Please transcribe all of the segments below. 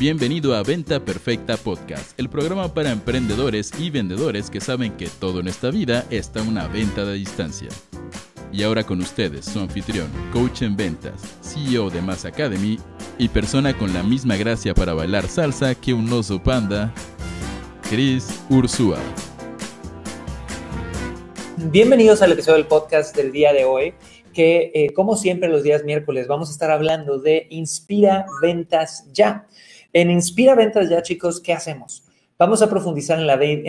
Bienvenido a Venta Perfecta Podcast, el programa para emprendedores y vendedores que saben que todo en esta vida está una venta de distancia. Y ahora con ustedes, su anfitrión, coach en ventas, CEO de Mass Academy y persona con la misma gracia para bailar salsa que un oso panda, Chris Ursúa. Bienvenidos al episodio del podcast del día de hoy, que eh, como siempre los días miércoles vamos a estar hablando de Inspira Ventas Ya. En Inspira Ventas Ya, chicos, ¿qué hacemos? Vamos a profundizar en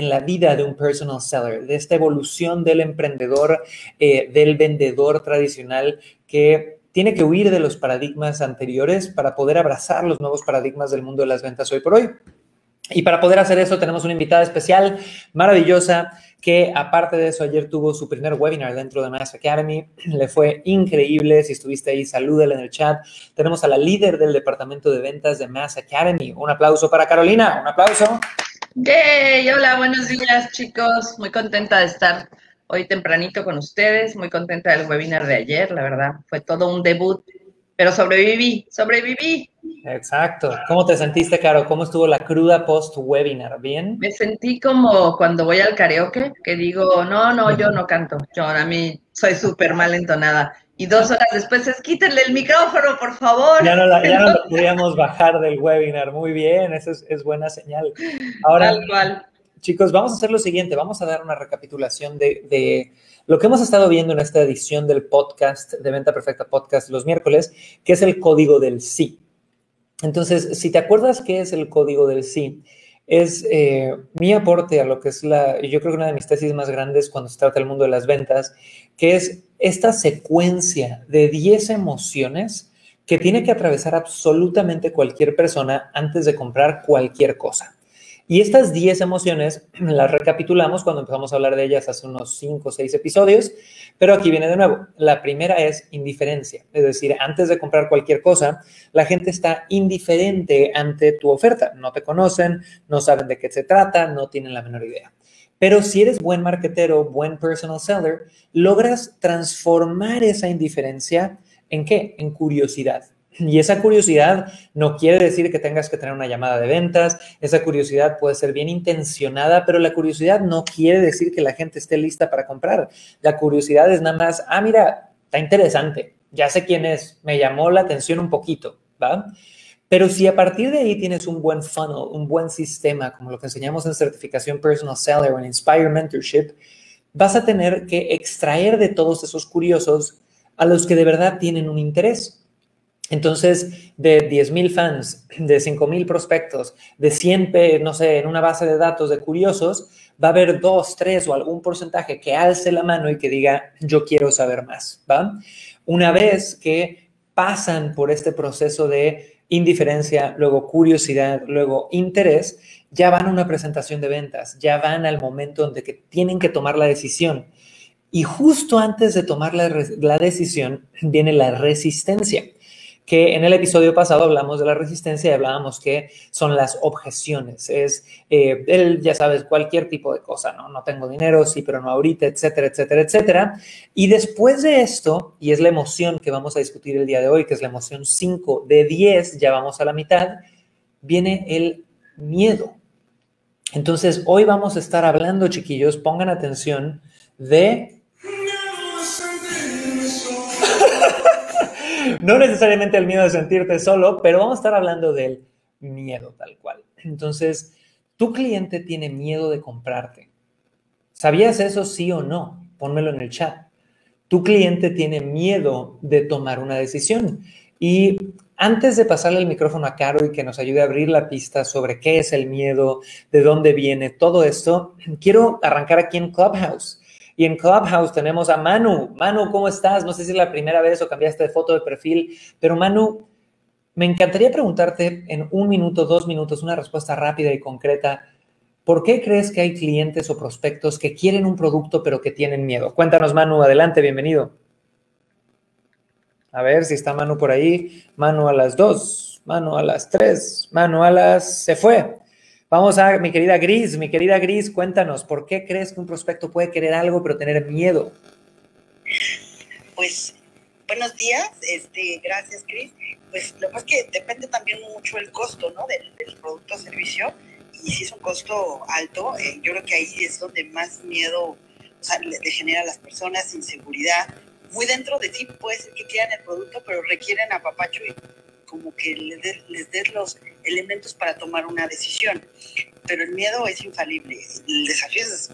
la, vida de un personal seller, de esta evolución del emprendedor, eh, del vendedor tradicional que tiene que huir de los paradigmas anteriores para poder abrazar los nuevos paradigmas del mundo de las ventas hoy por hoy. Y para poder hacer eso tenemos una invitada especial, maravillosa, que aparte de eso ayer tuvo su primer webinar dentro de Mass Academy. Le fue increíble. Si estuviste ahí, salúdale en el chat. Tenemos a la líder del departamento de ventas de Mass Academy. Un aplauso para Carolina. Un aplauso. ¡Yay! Hola, buenos días chicos. Muy contenta de estar hoy tempranito con ustedes. Muy contenta del webinar de ayer. La verdad, fue todo un debut. Pero sobreviví, sobreviví. Exacto. ¿Cómo te sentiste, Caro? ¿Cómo estuvo la cruda post-webinar? ¿Bien? Me sentí como cuando voy al karaoke, que digo, no, no, yo no canto. Yo a mí soy súper mal entonada. Y dos horas después es, quítenle el micrófono, por favor. Ya no, ya no lo podíamos bajar del webinar. Muy bien, eso es, buena señal. Ahora, chicos, vamos a hacer lo siguiente. Vamos a dar una recapitulación de, de lo que hemos estado viendo en esta edición del podcast, de Venta Perfecta Podcast, los miércoles, que es el código del sí. Entonces, si te acuerdas qué es el código del sí, es eh, mi aporte a lo que es la, yo creo que una de mis tesis más grandes cuando se trata del mundo de las ventas, que es esta secuencia de 10 emociones que tiene que atravesar absolutamente cualquier persona antes de comprar cualquier cosa. Y estas 10 emociones las recapitulamos cuando empezamos a hablar de ellas hace unos 5 o 6 episodios, pero aquí viene de nuevo. La primera es indiferencia, es decir, antes de comprar cualquier cosa, la gente está indiferente ante tu oferta. No te conocen, no saben de qué se trata, no tienen la menor idea. Pero si eres buen marketero, buen personal seller, logras transformar esa indiferencia en qué? En curiosidad. Y esa curiosidad no quiere decir que tengas que tener una llamada de ventas, esa curiosidad puede ser bien intencionada, pero la curiosidad no quiere decir que la gente esté lista para comprar. La curiosidad es nada más, ah, mira, está interesante, ya sé quién es, me llamó la atención un poquito, ¿va? Pero si a partir de ahí tienes un buen funnel, un buen sistema, como lo que enseñamos en certificación Personal Seller o en Inspire Mentorship, vas a tener que extraer de todos esos curiosos a los que de verdad tienen un interés. Entonces, de 10.000 fans, de 5.000 prospectos, de 100, no sé, en una base de datos de curiosos, va a haber dos, tres o algún porcentaje que alce la mano y que diga, yo quiero saber más, ¿va? Una vez que pasan por este proceso de indiferencia, luego curiosidad, luego interés, ya van a una presentación de ventas, ya van al momento donde tienen que tomar la decisión. Y justo antes de tomar la, la decisión viene la resistencia que en el episodio pasado hablamos de la resistencia y hablábamos que son las objeciones. Es, eh, el, ya sabes, cualquier tipo de cosa, ¿no? No tengo dinero, sí, pero no ahorita, etcétera, etcétera, etcétera. Y después de esto, y es la emoción que vamos a discutir el día de hoy, que es la emoción 5 de 10, ya vamos a la mitad, viene el miedo. Entonces, hoy vamos a estar hablando, chiquillos, pongan atención, de no necesariamente el miedo de sentirte solo, pero vamos a estar hablando del miedo tal cual. Entonces, tu cliente tiene miedo de comprarte. ¿Sabías eso sí o no? Pónmelo en el chat. Tu cliente tiene miedo de tomar una decisión. Y antes de pasarle el micrófono a Caro y que nos ayude a abrir la pista sobre qué es el miedo, de dónde viene todo esto, quiero arrancar aquí en Clubhouse. Y en Clubhouse tenemos a Manu. Manu, ¿cómo estás? No sé si es la primera vez o cambiaste de foto de perfil, pero Manu, me encantaría preguntarte en un minuto, dos minutos, una respuesta rápida y concreta. ¿Por qué crees que hay clientes o prospectos que quieren un producto pero que tienen miedo? Cuéntanos, Manu, adelante, bienvenido. A ver si está Manu por ahí. Manu a las dos, Manu a las tres, Manu a las... Se fue. Vamos a mi querida Gris, mi querida Gris, cuéntanos, ¿por qué crees que un prospecto puede querer algo pero tener miedo? Pues buenos días, este, gracias Cris. pues lo más que depende también mucho el costo, ¿no? Del, producto o servicio. Y si es un costo alto, eh, yo creo que ahí es donde más miedo le, genera a las personas, inseguridad. Muy dentro de ti puede ser que quieran el producto, pero requieren apapacho y como que les des los elementos para tomar una decisión. Pero el miedo es infalible. El desafío es,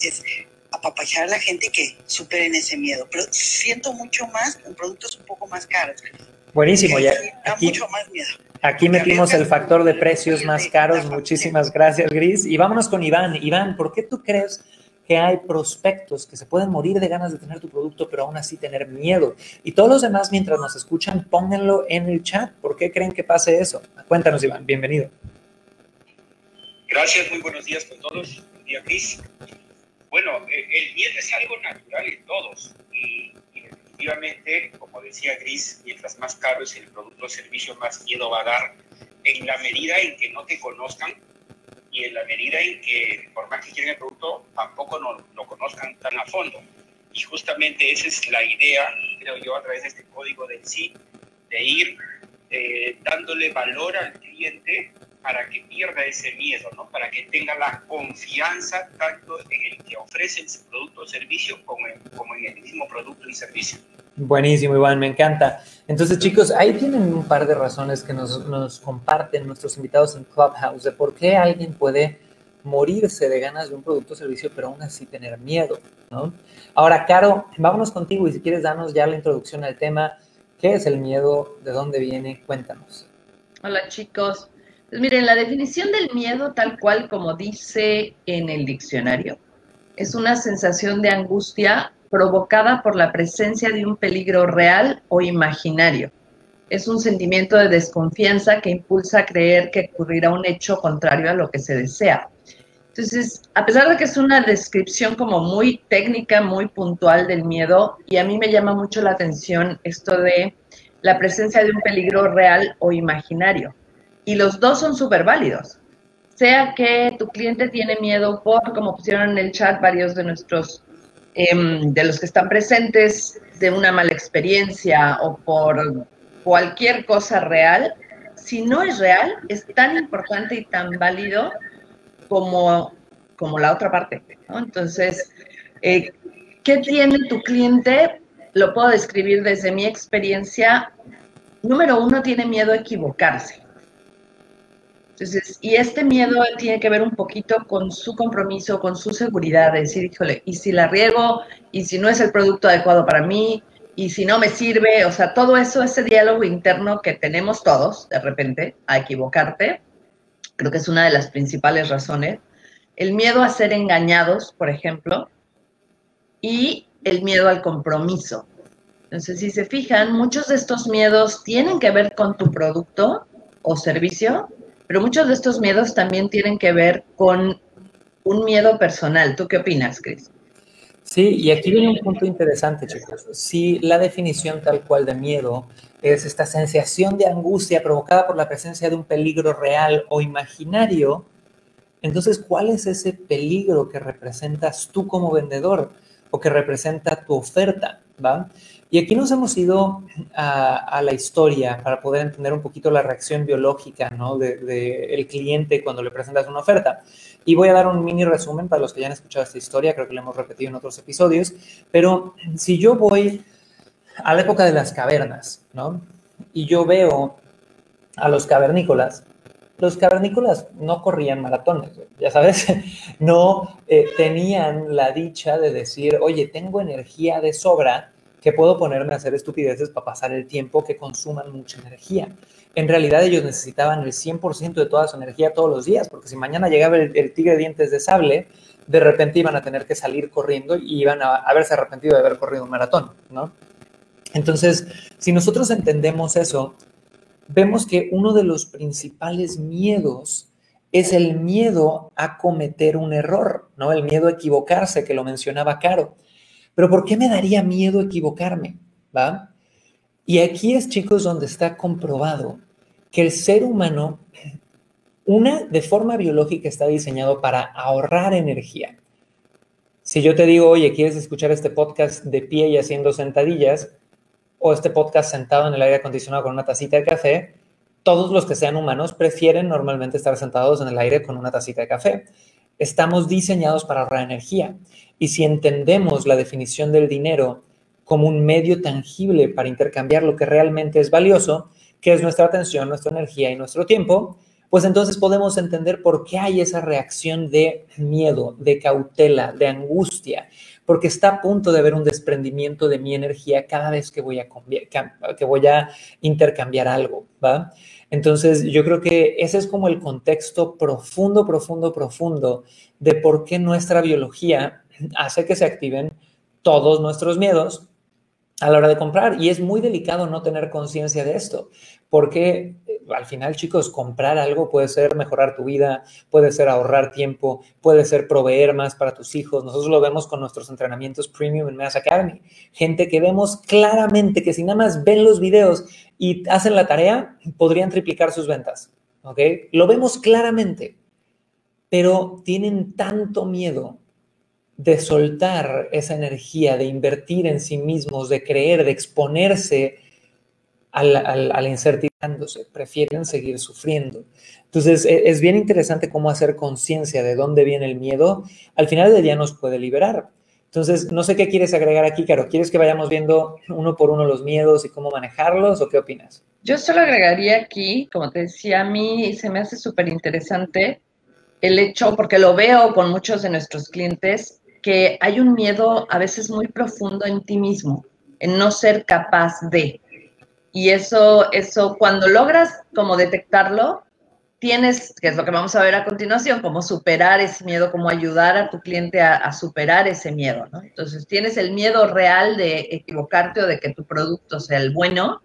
es apapachar a la gente que superen ese miedo. Pero siento mucho más en productos un poco más caros. Buenísimo, ya. Aquí, Aquí metimos el factor de precios más caros. Muchísimas gracias, Gris. Y vámonos con Iván. Iván, ¿por qué tú crees que hay prospectos que se pueden morir de ganas de tener tu producto, pero aún así tener miedo? Y todos los demás, mientras nos escuchan, pónganlo en el chat. ¿Por qué creen que pase eso? Cuéntanos, Iván. Bienvenido. Gracias, muy buenos días con todos. Buen día, Cris. Bueno, eh, el miedo es algo natural en todos. Y efectivamente, como decía Gris, mientras más caro es el producto o servicio, más miedo va a dar en la medida en que no te conozcan y en la medida en que, por más que quieran el producto, tampoco no, lo conozcan tan a fondo. Y justamente esa es la idea, creo yo, a través de este código del sí, de ir eh, dándole valor al cliente para que pierda ese miedo, ¿no? para que tenga la confianza tanto en el que ofrece su producto o servicio como en, como en el mismo producto y servicio. Buenísimo, Iván, me encanta. Entonces, chicos, ahí tienen un par de razones que nos, nos comparten nuestros invitados en Clubhouse de por qué alguien puede morirse de ganas de un producto o servicio, pero aún así tener miedo, ¿no? Ahora, Caro, vámonos contigo y si quieres darnos ya la introducción al tema, ¿qué es el miedo? ¿De dónde viene? Cuéntanos. Hola, chicos. Miren, la definición del miedo, tal cual como dice en el diccionario, es una sensación de angustia provocada por la presencia de un peligro real o imaginario. Es un sentimiento de desconfianza que impulsa a creer que ocurrirá un hecho contrario a lo que se desea. Entonces, a pesar de que es una descripción como muy técnica, muy puntual del miedo, y a mí me llama mucho la atención esto de la presencia de un peligro real o imaginario y los dos son súper válidos. Sea que tu cliente tiene miedo por, como pusieron en el chat varios de nuestros, em, de los que están presentes, de una mala experiencia o por cualquier cosa real, si no es real, es tan importante y tan válido como, como la otra parte. Entonces, eh, ¿qué tiene tu cliente? Lo puedo describir desde mi experiencia. Número uno, tiene miedo a equivocarse y este miedo tiene que ver un poquito con su compromiso, con su seguridad, de decir, híjole, y si la riego, y si no es el producto adecuado para mí, y si no me sirve, o sea, todo eso, ese diálogo interno que tenemos todos, de repente, a equivocarte, creo que es una de las principales razones. El miedo a ser engañados, por ejemplo, y el miedo al compromiso. Entonces, si se fijan, muchos de estos miedos tienen que ver con tu producto o servicio, pero muchos de estos miedos también tienen que ver con un miedo personal. ¿Tú qué opinas, Cris? Sí, y aquí viene un punto interesante, chicos. Si la definición tal cual de miedo es esta sensación de angustia provocada por la presencia de un peligro real o imaginario, entonces, ¿cuál es ese peligro que representas tú como vendedor o que representa tu oferta? ¿va? Y aquí nos hemos ido a, la historia para poder entender un poquito la reacción biológica ¿no? del de, el cliente cuando le presentas una oferta. Y voy a dar un mini resumen para los que ya han escuchado esta historia, creo que la hemos repetido en otros episodios, pero si yo voy a la época de las cavernas, ¿no? Y yo veo a los cavernícolas, los cavernícolas no corrían maratones, ya sabes, no eh, tenían la dicha de decir, oye, tengo energía de sobra que puedo ponerme a hacer estupideces para pasar el tiempo que consuman mucha energía. En realidad ellos necesitaban el 100% de toda su energía todos los días, porque si mañana llegaba el, tigre de dientes de sable, de repente iban a tener que salir corriendo y iban a haberse arrepentido de haber corrido un maratón, ¿no? Entonces, si nosotros entendemos eso, vemos que uno de los principales miedos es el miedo a cometer un error, ¿no? El miedo a equivocarse, que lo mencionaba Caro. Pero ¿por qué me daría miedo equivocarme? ¿Va? Y aquí es, chicos, donde está comprobado que el ser humano, una, de forma biológica está diseñado para ahorrar energía. Si yo te digo, oye, ¿quieres escuchar este podcast de pie y haciendo sentadillas? o este podcast sentado en el aire acondicionado con una tacita de café, todos los que sean humanos prefieren normalmente estar sentados en el aire con una tacita de café. Estamos diseñados para ahorrar energía. Y si entendemos la definición del dinero como un medio tangible para intercambiar lo que realmente es valioso, que es nuestra atención, nuestra energía y nuestro tiempo, pues entonces podemos entender por qué hay esa reacción de miedo, de cautela, de angustia, porque está a punto de haber un desprendimiento de mi energía cada vez que voy a, que voy a intercambiar algo, ¿va? Entonces, yo creo que ese es como el contexto profundo, profundo, profundo de por qué nuestra biología hace que se activen todos nuestros miedos a la hora de comprar. Y es muy delicado no tener conciencia de esto, porque eh, al final, chicos, comprar algo puede ser mejorar tu vida, puede ser ahorrar tiempo, puede ser proveer más para tus hijos. Nosotros lo vemos con nuestros entrenamientos premium en Mass Academy. Gente que vemos claramente que si nada más ven los videos y hacen la tarea, podrían triplicar sus ventas. ¿Ok? Lo vemos claramente, pero tienen tanto miedo de soltar esa energía, de invertir en sí mismos, de creer, de exponerse a la, incertidumbre, prefieren seguir sufriendo. Entonces, e, es bien interesante cómo hacer conciencia de dónde viene el miedo. Al final del día nos puede liberar. Entonces, no sé qué quieres agregar aquí, Caro. ¿Quieres que vayamos viendo uno por uno los miedos y cómo manejarlos o qué opinas? Yo solo agregaría aquí, como te decía, a mí se me hace súper interesante el hecho, porque lo veo con muchos de nuestros clientes, que hay un miedo a veces muy profundo en ti mismo, en no ser capaz de. Y eso, eso cuando logras como detectarlo, tienes, que es lo que vamos a ver a continuación, cómo superar ese miedo, cómo ayudar a tu cliente a, superar ese miedo, ¿no? Entonces tienes el miedo real de equivocarte o de que tu producto sea el bueno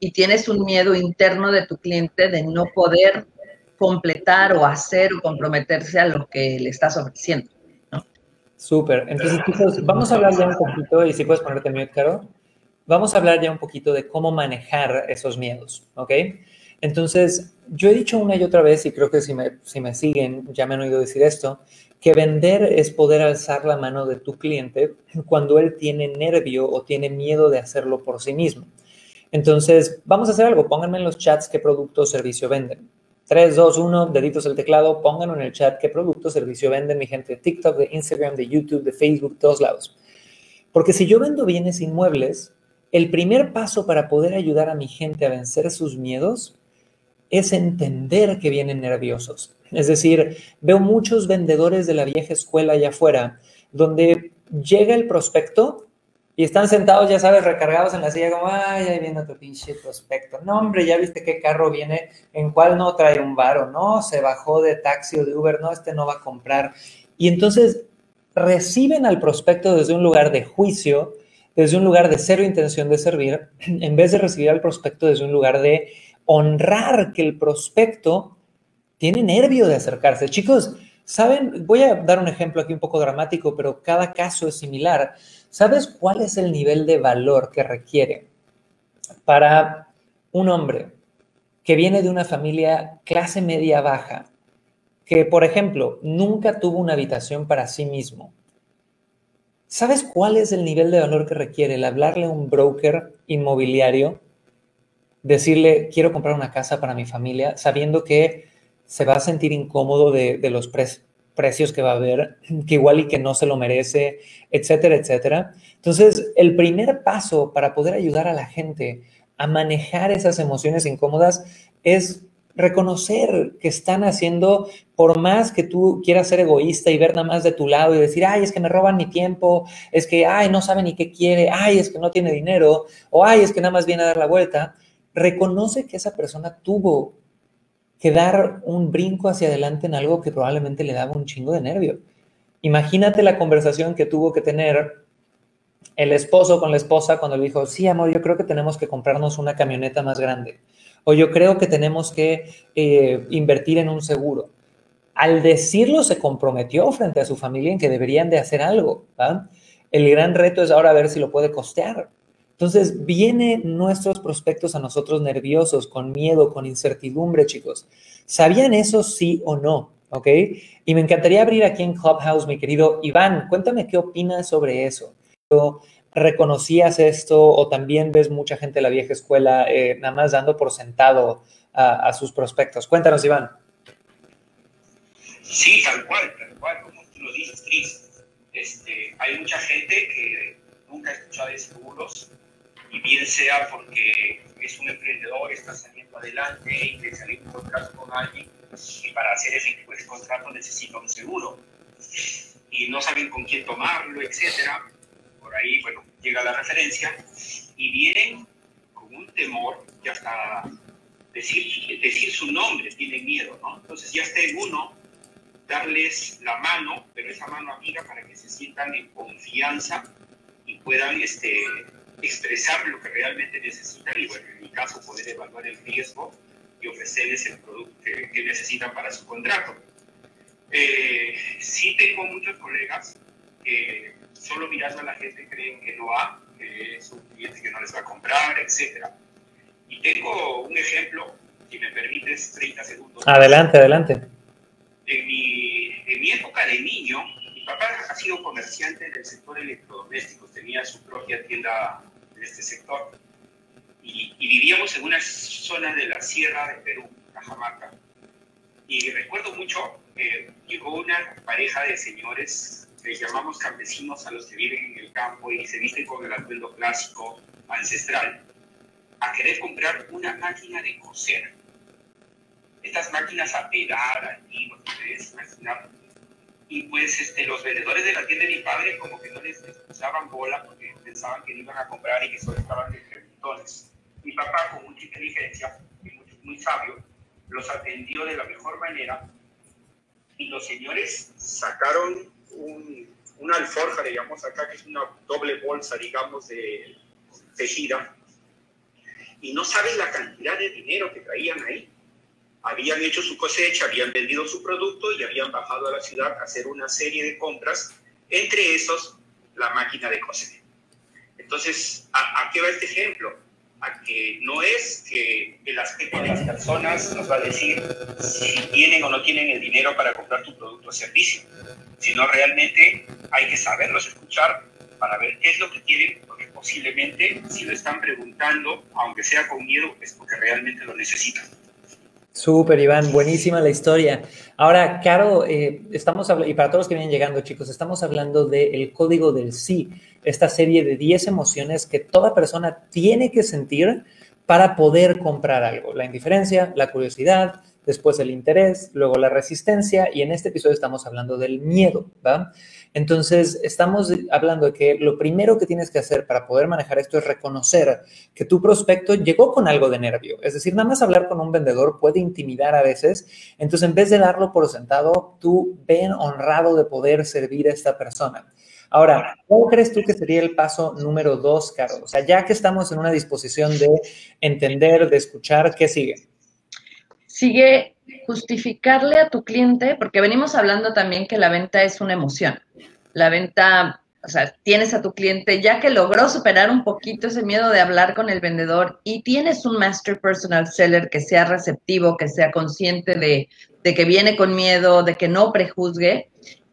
y tienes un miedo interno de tu cliente de no poder completar o hacer o comprometerse a lo que le estás ofreciendo. Súper. Entonces, vamos a hablar ya un poquito, y si puedes ponerte mute, Caro, vamos a hablar ya un poquito de cómo manejar esos miedos, ¿ok? Entonces, yo he dicho una y otra vez, y creo que si me, si me siguen, ya me han oído decir esto, que vender es poder alzar la mano de tu cliente cuando él tiene nervio o tiene miedo de hacerlo por sí mismo. Entonces, vamos a hacer algo, pónganme en los chats qué producto o servicio venden. 3, 2, 1, deditos al teclado, pónganlo en el chat qué producto o servicio venden mi gente de TikTok, de Instagram, de YouTube, de Facebook, todos lados. Porque si yo vendo bienes inmuebles, el primer paso para poder ayudar a mi gente a vencer sus miedos es entender que vienen nerviosos. Es decir, veo muchos vendedores de la vieja escuela allá afuera, donde llega el prospecto y están sentados, ya sabes, recargados en la silla, como, ay, ahí viene otro pinche prospecto. No, hombre, ya viste qué carro viene, en cuál no trae un varo, no, se bajó de taxi o de Uber, no, este no va a comprar. Y entonces reciben al prospecto desde un lugar de juicio, desde un lugar de cero intención de servir, en vez de recibir al prospecto desde un lugar de honrar que el prospecto tiene nervio de acercarse. Chicos, ¿saben? Voy a dar un ejemplo aquí un poco dramático, pero cada caso es similar. ¿Sabes cuál es el nivel de valor que requiere para un hombre que viene de una familia clase media baja, que por ejemplo nunca tuvo una habitación para sí mismo? ¿Sabes cuál es el nivel de valor que requiere el hablarle a un broker inmobiliario, decirle quiero comprar una casa para mi familia, sabiendo que se va a sentir incómodo de, los precios que va a haber, que igual y que no se lo merece, etcétera, etcétera. Entonces, el primer paso para poder ayudar a la gente a manejar esas emociones incómodas es reconocer que están haciendo, por más que tú quieras ser egoísta y ver nada más de tu lado y decir, ay, es que me roban mi tiempo, es que, ay, no sabe ni qué quiere, ay, es que no tiene dinero, o ay, es que nada más viene a dar la vuelta, reconoce que esa persona tuvo que dar un brinco hacia adelante en algo que probablemente le daba un chingo de nervio. Imagínate la conversación que tuvo que tener el esposo con la esposa cuando le dijo, sí, amor, yo creo que tenemos que comprarnos una camioneta más grande. O yo creo que tenemos que eh, invertir en un seguro. Al decirlo, se comprometió frente a su familia en que deberían de hacer algo. El gran reto es ahora ver si lo puede costear. Entonces, vienen nuestros prospectos a nosotros nerviosos, con miedo, con incertidumbre, chicos. ¿Sabían eso sí o no? ¿Ok? Y me encantaría abrir aquí en Clubhouse, mi querido Iván. Cuéntame qué opinas sobre eso. reconocías esto o también ves mucha gente de la vieja escuela eh, nada más dando por sentado a, sus prospectos? Cuéntanos, Iván. Sí, tal cual, tal cual, como tú lo dices, Cris. Este, hay mucha gente que nunca ha escuchado de seguros y bien sea porque es un emprendedor, está saliendo adelante y le salió un contrato con alguien y para hacer ese contrato necesita un seguro y no saben con quién tomarlo, etcétera. Por ahí, bueno, llega la referencia y vienen con un temor que hasta decir, decir su nombre tienen miedo, ¿no? Entonces ya está en uno darles la mano, pero esa mano amiga para que se sientan en confianza y puedan este, expresar lo que realmente necesitan y, bueno, en mi caso, poder evaluar el riesgo y ofrecerles el producto que, necesitan para su contrato. Eh, sí tengo muchos colegas que solo mirando a la gente creen que no ha, que es un cliente que no les va a comprar, etc. Y tengo un ejemplo, si me permites 30 segundos. Adelante, adelante. En mi, en mi época de niño, papá ha sido comerciante del sector electrodomésticos, tenía su propia tienda en este sector. Y, y, vivíamos en una zona de la sierra de Perú, Cajamarca. Y recuerdo mucho que llegó una pareja de señores, que llamamos campesinos a los que viven en el campo y se visten con el atuendo clásico ancestral, a querer comprar una máquina de coser. Estas máquinas a pedar, antiguas, ustedes imaginar. Y pues este, los vendedores de la tienda de mi padre como que no les usaban bola porque pensaban que no iban a comprar y que solo estaban de entonces. Mi papá, con mucha inteligencia y muy, muy sabio, los atendió de la mejor manera y los señores sacaron un, una alforja, digamos acá, que es una doble bolsa, digamos, de tejida, y no saben la cantidad de dinero que traían ahí. Habían hecho su cosecha, habían vendido su producto y habían bajado a la ciudad a hacer una serie de compras, entre esos la máquina de coser. Entonces, ¿a, qué va este ejemplo? a que no es que el aspecto de las personas nos va a decir si tienen o no tienen el dinero para comprar tu producto o servicio, sino realmente hay que saberlos escuchar para ver qué es lo que quieren, porque posiblemente si lo están preguntando, aunque sea con miedo, es porque realmente lo necesitan. Súper, Iván, buenísima la historia. Ahora, Caro, eh, estamos hablando, y para todos los que vienen llegando, chicos, estamos hablando del código del sí, esta serie de 10 emociones que toda persona tiene que sentir para poder comprar algo. La indiferencia, la curiosidad, después el interés, luego la resistencia, y en este episodio estamos hablando del miedo, ¿va? Entonces, estamos hablando de que lo primero que tienes que hacer para poder manejar esto es reconocer que tu prospecto llegó con algo de nervio. Es decir, nada más hablar con un vendedor puede intimidar a veces. Entonces, en vez de darlo por sentado, tú ven honrado de poder servir a esta persona. Ahora, ¿cuál crees tú que sería el paso número dos, Carlos? O sea, ya que estamos en una disposición de entender, de escuchar, ¿qué sigue? Sigue justificarle a tu cliente, porque venimos hablando también que la venta es una emoción. La venta, o sea, tienes a tu cliente ya que logró superar un poquito ese miedo de hablar con el vendedor y tienes un master personal seller que sea receptivo, que sea consciente de, de que viene con miedo, de que no prejuzgue,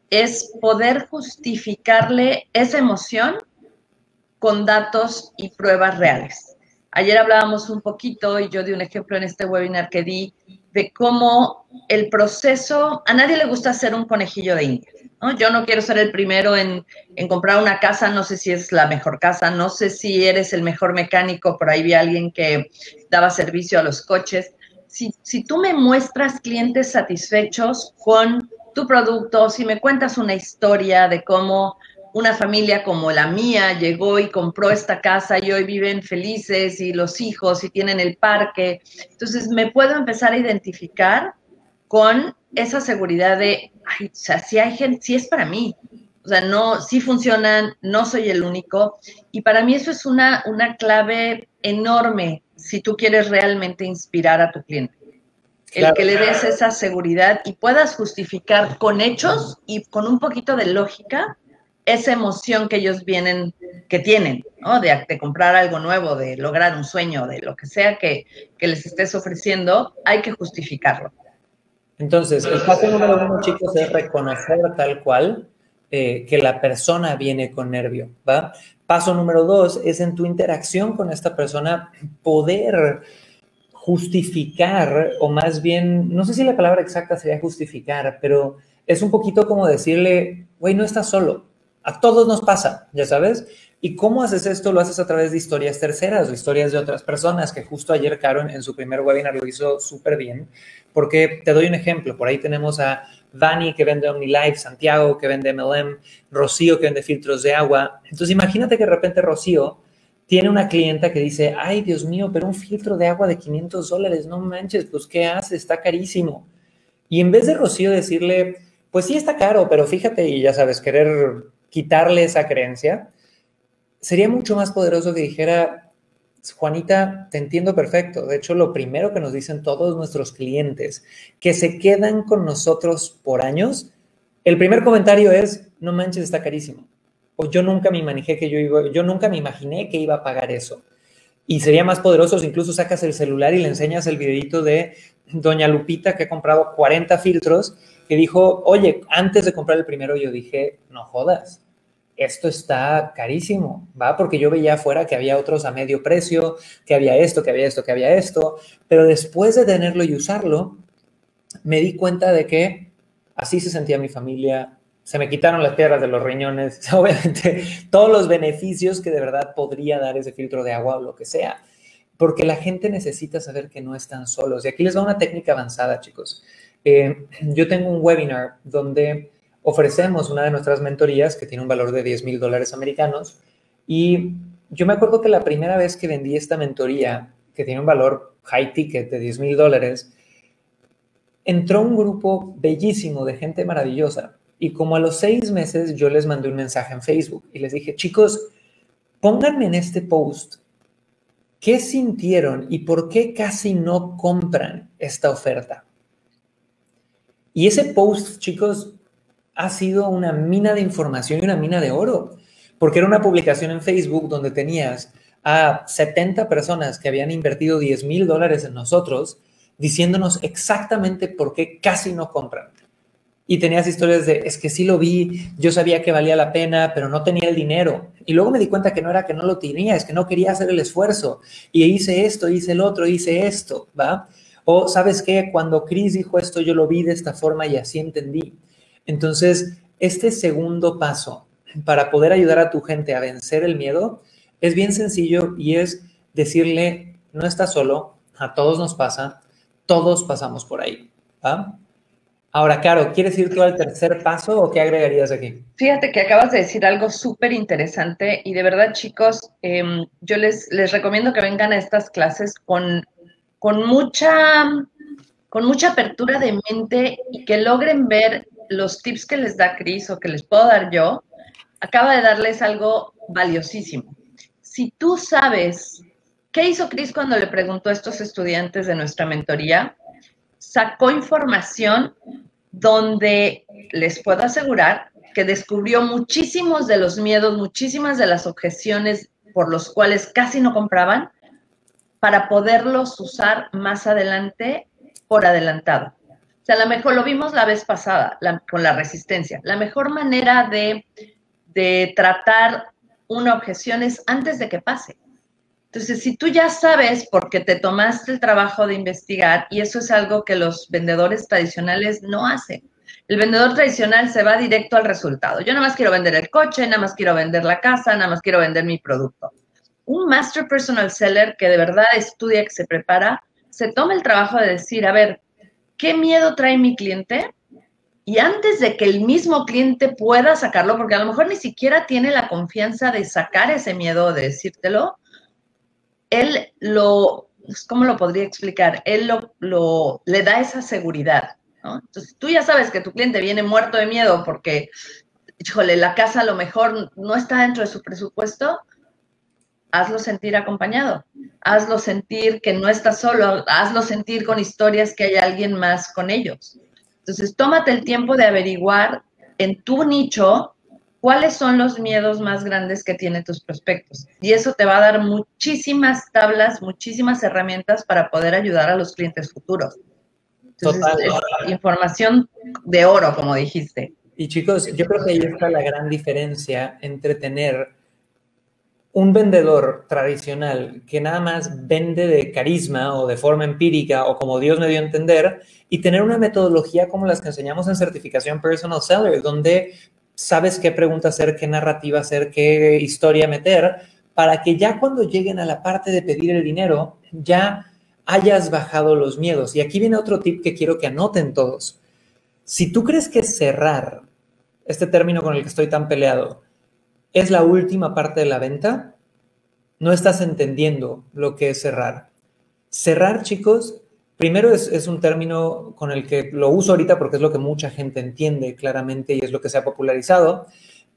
es poder justificarle esa emoción con datos y pruebas reales. Ayer hablábamos un poquito y yo di un ejemplo en este webinar que di de cómo el proceso, a nadie le gusta hacer un conejillo de India. ¿no? Yo no quiero ser el primero en, en, comprar una casa, no sé si es la mejor casa, no sé si eres el mejor mecánico, por ahí vi a alguien que daba servicio a los coches. Si, si tú me muestras clientes satisfechos con tu producto, si me cuentas una historia de cómo una familia como la mía llegó y compró esta casa y hoy viven felices y los hijos y tienen el parque. Entonces me puedo empezar a identificar con esa seguridad de, ay, o sea, si hay gente, si es para mí. O sea, no, si funcionan, no soy el único. Y para mí eso es una, una clave enorme si tú quieres realmente inspirar a tu cliente. El que le des esa seguridad y puedas justificar con hechos y con un poquito de lógica esa emoción que ellos vienen, que tienen, ¿no? De, comprar algo nuevo, de lograr un sueño, de lo que sea que, les estés ofreciendo, hay que justificarlo. Entonces, el paso número uno, chicos, es reconocer tal cual eh, que la persona viene con nervio, ¿va? Paso número dos es en tu interacción con esta persona poder justificar, o más bien, no sé si la palabra exacta sería justificar, pero es un poquito como decirle, güey, no estás solo, a todos nos pasa, ya sabes. ¿Y cómo haces esto? Lo haces a través de historias terceras o historias de otras personas, que justo ayer Caro en, su primer webinar lo hizo súper bien, porque te doy un ejemplo, por ahí tenemos a Vani que vende OmniLife, Santiago que vende MLM, Rocío que vende filtros de agua. Entonces imagínate que de repente Rocío tiene una clienta que dice, ay Dios mío, pero un filtro de agua de 500 dólares, no manches, pues ¿qué hace? Está carísimo. Y en vez de Rocío decirle, pues sí está caro, pero fíjate y ya sabes, querer quitarle esa creencia, sería mucho más poderoso que dijera, Juanita, te entiendo perfecto. De hecho, lo primero que nos dicen todos nuestros clientes que se quedan con nosotros por años, el primer comentario es, no manches, está carísimo. O yo nunca me imaginé que yo iba, yo nunca me imaginé que iba a pagar eso. Y sería más poderoso si incluso sacas el celular y le enseñas el videito de Doña Lupita que ha comprado 40 filtros, que dijo, oye, antes de comprar el primero yo dije, no jodas, esto está carísimo, ¿va? Porque yo veía afuera que había otros a medio precio, que había esto, que había esto, que había esto, pero después de tenerlo y usarlo, me di cuenta de que así se sentía mi familia, se me quitaron las piedras de los riñones, obviamente todos los beneficios que de verdad podría dar ese filtro de agua o lo que sea, porque la gente necesita saber que no están solos. Y aquí les va una técnica avanzada, chicos. Eh, yo tengo un webinar donde ofrecemos una de nuestras mentorías que tiene un valor de 10 mil dólares americanos y yo me acuerdo que la primera vez que vendí esta mentoría, que tiene un valor high ticket de 10 mil dólares, entró un grupo bellísimo de gente maravillosa y como a los seis meses yo les mandé un mensaje en Facebook y les dije, chicos, pónganme en este post qué sintieron y por qué casi no compran esta oferta. Y ese post, chicos, ha sido una mina de información y una mina de oro, porque era una publicación en Facebook donde tenías a 70 personas que habían invertido 10 mil dólares en nosotros, diciéndonos exactamente por qué casi no compran. Y tenías historias de, es que sí lo vi, yo sabía que valía la pena, pero no tenía el dinero. Y luego me di cuenta que no era que no lo tenía, es que no quería hacer el esfuerzo. Y hice esto, hice el otro, hice esto, ¿va? O sabes qué, cuando Chris dijo esto, yo lo vi de esta forma y así entendí. Entonces, este segundo paso para poder ayudar a tu gente a vencer el miedo es bien sencillo y es decirle, no estás solo, a todos nos pasa, todos pasamos por ahí. Ahora, Caro, ¿quieres ir tú al tercer paso o qué agregarías aquí? Fíjate que acabas de decir algo súper interesante y de verdad, chicos, em, yo les, les recomiendo que vengan a estas clases con, con, mucha, con mucha apertura de mente y que logren ver los tips que les da Cris o que les puedo dar yo, acaba de darles algo valiosísimo. Si tú sabes qué hizo Cris cuando le preguntó a estos estudiantes de nuestra mentoría, sacó información donde les puedo asegurar que descubrió muchísimos de los miedos, muchísimas de las objeciones por los cuales casi no compraban para poderlos usar más adelante por adelantado. O sea, la mejor, lo vimos la vez pasada con la resistencia. La mejor manera de, de tratar una objeción es antes de que pase. Entonces, si tú ya sabes porque te tomaste el trabajo de investigar, y eso es algo que los vendedores tradicionales no hacen. El vendedor tradicional se va directo al resultado. Yo nada más quiero vender el coche, nada más quiero vender la casa, nada más quiero vender mi producto. Un master personal seller que de verdad estudia, que se prepara, se toma el trabajo de decir, a ver, qué miedo trae mi cliente y antes de que el mismo cliente pueda sacarlo, porque a lo mejor ni siquiera tiene la confianza de sacar ese miedo de decírtelo, él lo, ¿cómo lo podría explicar? Él lo, le da esa seguridad. Entonces, tú ya sabes que tu cliente viene muerto de miedo porque, híjole, la casa a lo mejor no está dentro de su presupuesto, hazlo sentir acompañado, hazlo sentir que no estás solo, hazlo sentir con historias que hay alguien más con ellos. Entonces, tómate el tiempo de averiguar en tu nicho cuáles son los miedos más grandes que tienen tus prospectos. Y eso te va a dar muchísimas tablas, muchísimas herramientas para poder ayudar a los clientes futuros. Total. información de oro, como dijiste. Y chicos, yo creo que ahí está la gran diferencia entre tener un vendedor tradicional que nada más vende de carisma o de forma empírica o como Dios me dio a entender y tener una metodología como las que enseñamos en certificación personal seller, donde sabes qué pregunta hacer, qué narrativa hacer, qué historia meter, para que ya cuando lleguen a la parte de pedir el dinero, ya hayas bajado los miedos. Y aquí viene otro tip que quiero que anoten todos. Si tú crees que cerrar, este término con el que estoy tan peleado, es la última parte de la venta, no estás entendiendo lo que es cerrar. Cerrar, chicos, primero es, un término con el que lo uso ahorita porque es lo que mucha gente entiende claramente y es lo que se ha popularizado.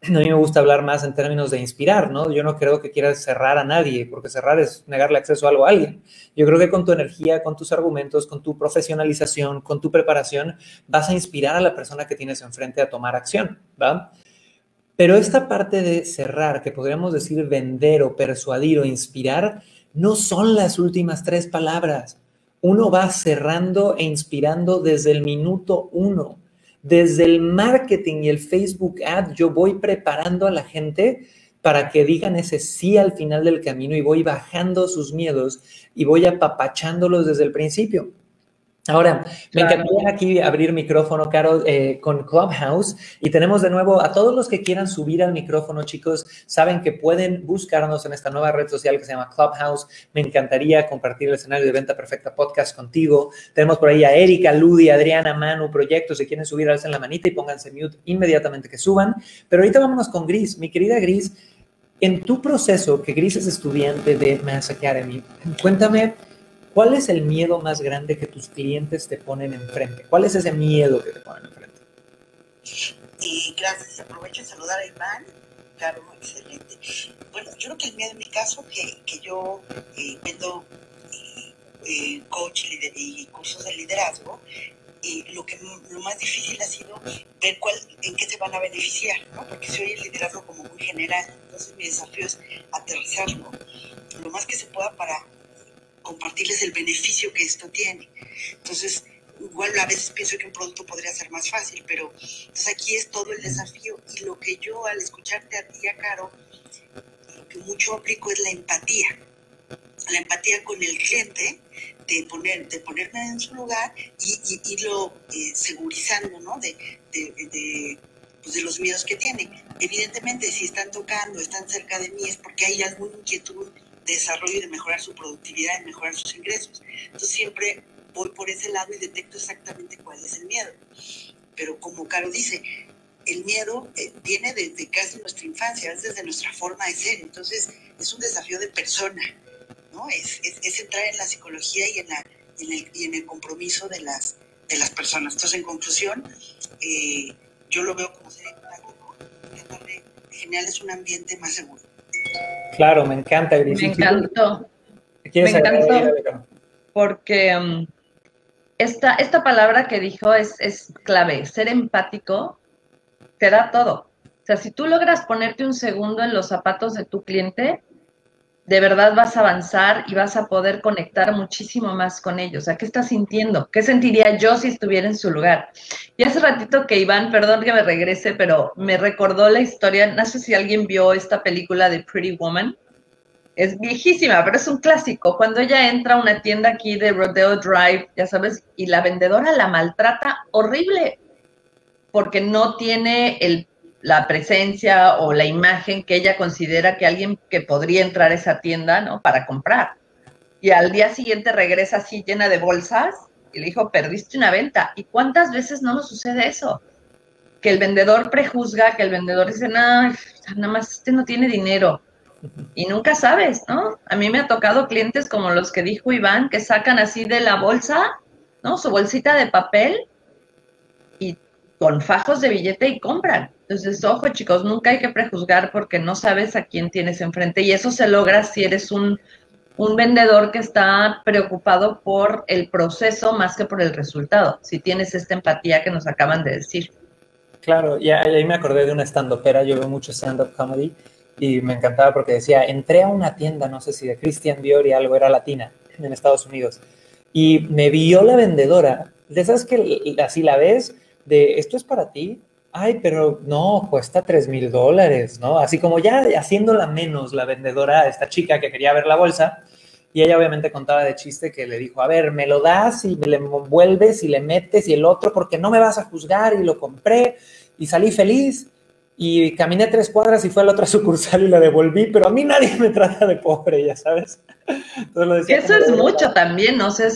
A mí me gusta hablar más en términos de inspirar, ¿no? Yo no creo que quieras cerrar a nadie, porque cerrar es negarle acceso a algo a alguien. Yo creo que con tu energía, con tus argumentos, con tu profesionalización, con tu preparación, vas a inspirar a la persona que tienes enfrente a tomar acción, ¿va? Pero esta parte de cerrar, que podríamos decir vender o persuadir o inspirar, no son las últimas tres palabras. Uno va cerrando e inspirando desde el minuto uno. Desde el marketing y el Facebook Ad, yo voy preparando a la gente para que digan ese sí al final del camino y voy bajando sus miedos y voy apapachándolos desde el principio. Ahora, me encantaría aquí abrir micrófono, Caro, eh, con Clubhouse. Y tenemos de nuevo a todos los que quieran subir al micrófono, chicos, saben que pueden buscarnos en esta nueva red social que se llama Clubhouse. Me encantaría compartir el escenario de Venta Perfecta Podcast contigo. Tenemos por ahí a Erika, Ludi, Adriana, Manu, proyectos. Si quieren subir, alcen la manita y pónganse mute inmediatamente que suban. Pero ahorita vámonos con Gris. Mi querida Gris, en tu proceso, que Gris es estudiante de Mass Academy, cuéntame ¿Cuál es el miedo más grande que tus clientes te ponen enfrente? ¿Cuál es ese miedo que te ponen enfrente? Y gracias, aprovecho de saludar a Iván. Claro, excelente. Bueno, yo creo que el miedo en mi caso, que, que yo eh, vendo eh, eh coach y cursos de liderazgo, y lo que lo más difícil ha sido ver cuál, en qué se van a beneficiar, ¿no? Porque soy el liderazgo como muy general, entonces mi desafío es aterrizarlo lo más que se pueda para compartirles el beneficio que esto tiene. Entonces, igual a veces pienso que un producto podría ser más fácil, pero entonces aquí es todo el desafío y lo que yo al escucharte a ti, a Caro, que mucho aplico es la empatía. La empatía con el cliente, de, poner, de ponerme en su lugar y, irlo eh, segurizando, ¿no? De, de, pues de los miedos que tiene. Evidentemente, si están tocando, están cerca de mí, es porque hay alguna inquietud desarrollo y de mejorar su productividad, y mejorar sus ingresos. Entonces siempre voy por ese lado y detecto exactamente cuál es el miedo. Pero como Caro dice, el miedo eh, viene desde casi nuestra infancia, es desde nuestra forma de ser. Entonces es un desafío de persona, ¿no? Es, es, entrar en la psicología y en, el, compromiso de las, de las personas. Entonces, en conclusión, eh, yo lo veo como ser empático, tratar general es un ambiente más seguro. Claro, me encanta, Gris. Me encantó. Me encantó. Porque um, esta, esta palabra que dijo es, es clave. Ser empático te da todo. O sea, si tú logras ponerte un segundo en los zapatos de tu cliente, de verdad vas a avanzar y vas a poder conectar muchísimo más con ellos. Sea, ¿qué estás sintiendo? ¿Qué sentiría yo si estuviera en su lugar? Y hace ratito que Iván, perdón que me regrese, pero me recordó la historia, no sé si alguien vio esta película de Pretty Woman. Es viejísima, pero es un clásico. Cuando ella entra a una tienda aquí de Rodeo Drive, ya sabes, y la vendedora la maltrata horrible, porque no tiene el la presencia o la imagen que ella considera que alguien que podría entrar a esa tienda, ¿no? Para comprar. Y al día siguiente regresa así llena de bolsas y le dijo, perdiste una venta. ¿Y cuántas veces no nos sucede eso? Que el vendedor prejuzga, que el vendedor dice, no, nada más este no tiene dinero. Y nunca sabes, ¿no? A mí me ha tocado clientes como los que dijo Iván, que sacan así de la bolsa, ¿no? Su bolsita de papel con fajos de billete y compran. Entonces, ojo chicos, nunca hay que prejuzgar porque no sabes a quién tienes enfrente y eso se logra si eres un, vendedor que está preocupado por el proceso más que por el resultado, si tienes esta empatía que nos acaban de decir. Claro, y ahí me acordé de una stand-upera, yo veo mucho stand-up comedy y me encantaba porque decía, entré a una tienda, no sé si de Christian Dior y algo, era latina, en Estados Unidos, y me vio la vendedora, de esas que así la ves, de esto es para ti, ay, pero no, cuesta tres mil dólares, ¿no? Así como ya haciéndola menos la vendedora, esta chica que quería ver la bolsa, y ella obviamente contaba de chiste que le dijo, a ver, me lo das y me le envuelves y le metes y el otro, porque no me vas a juzgar y lo compré y salí feliz y caminé tres cuadras y fue a la otra sucursal y la devolví, pero a mí nadie me trata de pobre, ya sabes. Eso es mucho también, ¿no? sé,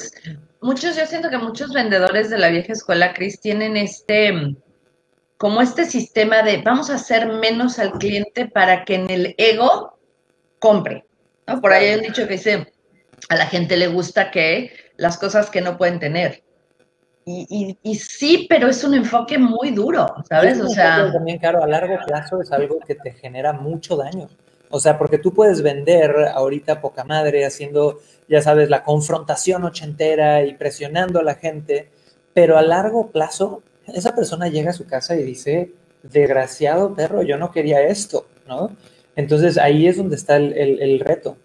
muchos, yo siento que muchos vendedores de la vieja escuela, Cris, tienen este, como este sistema de vamos a hacer menos al cliente para que en el ego compre. ¿no? Por ahí hay un dicho que dice, a la gente le gusta que las cosas que no pueden tener. Y, y, sí, pero es un enfoque muy duro, ¿sabes? o sea... También, claro, a largo plazo es algo que te genera mucho daño. O sea, porque tú puedes vender ahorita poca madre haciendo, ya sabes, la confrontación ochentera y presionando a la gente, pero a largo plazo esa persona llega a su casa y dice, desgraciado perro, yo no quería esto, ¿no? Entonces ahí es donde está el, el reto